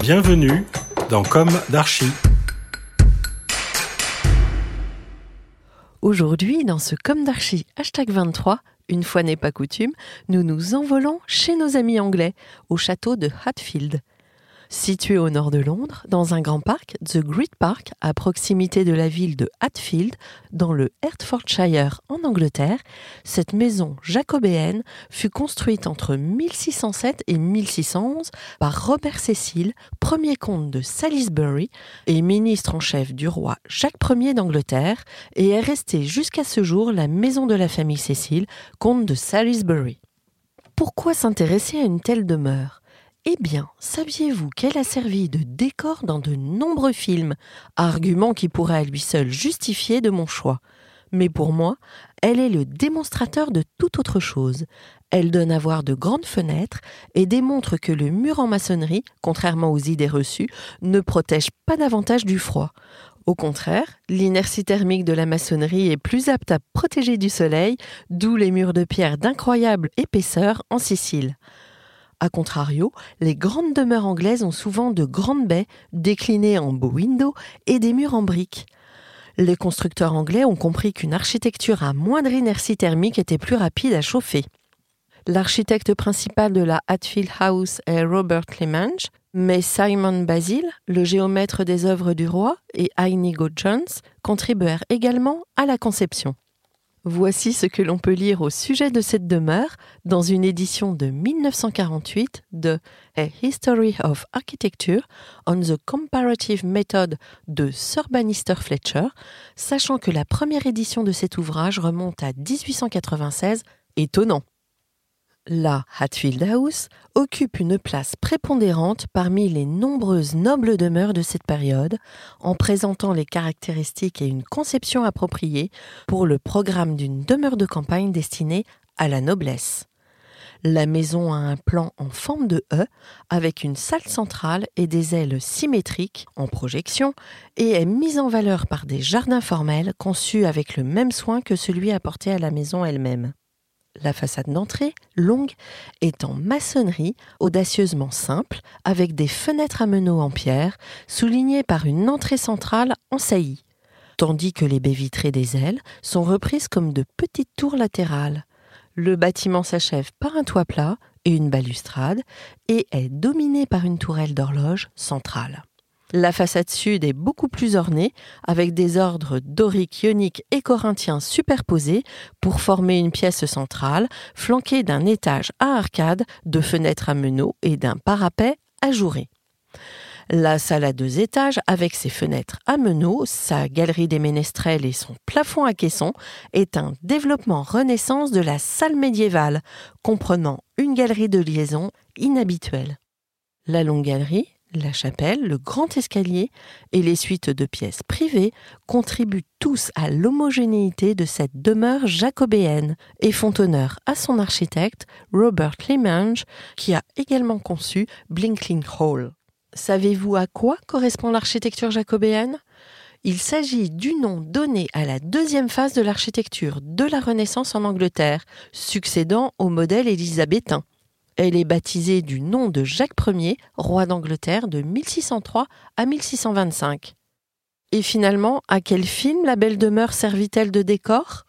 Bienvenue dans Comme d'Archie. Aujourd'hui, dans ce Comme d'Archie hashtag 23, une fois n'est pas coutume, nous nous envolons chez nos amis anglais, au château de Hatfield. Situé au nord de Londres, dans un grand parc, The Great Park, à proximité de la ville de Hatfield, dans le Hertfordshire en Angleterre, cette maison jacobéenne fut construite entre 1607 et 1611 par Robert Cecil, premier comte de Salisbury et ministre en chef du roi Jacques Ier d'Angleterre, et est restée jusqu'à ce jour la maison de la famille Cecil, comte de Salisbury. Pourquoi s'intéresser à une telle demeure? Eh bien, saviez-vous qu'elle a servi de décor dans de nombreux films, argument qui pourrait à lui seul justifier de mon choix. Mais pour moi, elle est le démonstrateur de toute autre chose. Elle donne à voir de grandes fenêtres et démontre que le mur en maçonnerie, contrairement aux idées reçues, ne protège pas davantage du froid. Au contraire, l'inertie thermique de la maçonnerie est plus apte à protéger du soleil, d'où les murs de pierre d'incroyable épaisseur en Sicile. A contrario, les grandes demeures anglaises ont souvent de grandes baies déclinées en beaux windows et des murs en briques. Les constructeurs anglais ont compris qu'une architecture à moindre inertie thermique était plus rapide à chauffer. L'architecte principal de la Hatfield House est Robert Clemange, mais Simon Basil, le géomètre des œuvres du roi, et Inigo Jones contribuèrent également à la conception. Voici ce que l'on peut lire au sujet de cette demeure dans une édition de 1948 de A History of Architecture on the Comparative Method de Sir Bannister Fletcher, sachant que la première édition de cet ouvrage remonte à 1896, étonnant. La Hatfield House occupe une place prépondérante parmi les nombreuses nobles demeures de cette période, en présentant les caractéristiques et une conception appropriée pour le programme d'une demeure de campagne destinée à la noblesse. La maison a un plan en forme de E avec une salle centrale et des ailes symétriques en projection et est mise en valeur par des jardins formels conçus avec le même soin que celui apporté à la maison elle-même la façade d'entrée, longue, est en maçonnerie audacieusement simple, avec des fenêtres à meneaux en pierre, soulignées par une entrée centrale en saillie, tandis que les baies vitrées des ailes sont reprises comme de petites tours latérales. Le bâtiment s'achève par un toit plat et une balustrade, et est dominé par une tourelle d'horloge centrale. La façade sud est beaucoup plus ornée, avec des ordres doriques, ioniques et corinthiens superposés pour former une pièce centrale, flanquée d'un étage à arcade, de fenêtres à meneaux et d'un parapet ajouré. La salle à deux étages, avec ses fenêtres à meneaux, sa galerie des ménestrels et son plafond à caisson, est un développement renaissance de la salle médiévale, comprenant une galerie de liaison inhabituelle. La longue galerie, la chapelle, le grand escalier et les suites de pièces privées contribuent tous à l'homogénéité de cette demeure jacobéenne et font honneur à son architecte Robert Clemange qui a également conçu Blinkling Hall. Savez-vous à quoi correspond l'architecture jacobéenne? Il s'agit du nom donné à la deuxième phase de l'architecture de la Renaissance en Angleterre, succédant au modèle élisabétain. Elle est baptisée du nom de Jacques Ier, roi d'Angleterre de 1603 à 1625. Et finalement, à quel film la belle demeure servit-elle de décor?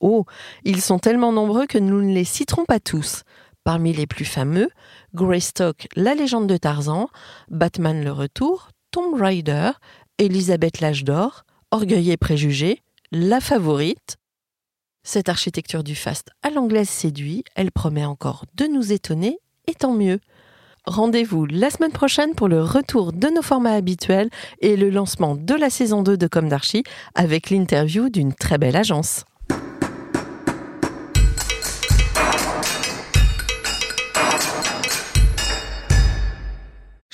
Oh, ils sont tellement nombreux que nous ne les citerons pas tous. Parmi les plus fameux, Greystock, la légende de Tarzan, Batman le retour, Tomb Raider, Elisabeth l'âge d'or, Orgueil et préjugé, La favorite. Cette architecture du faste à l'anglaise séduit, elle promet encore de nous étonner, et tant mieux. Rendez-vous la semaine prochaine pour le retour de nos formats habituels et le lancement de la saison 2 de Comme d'Archie avec l'interview d'une très belle agence.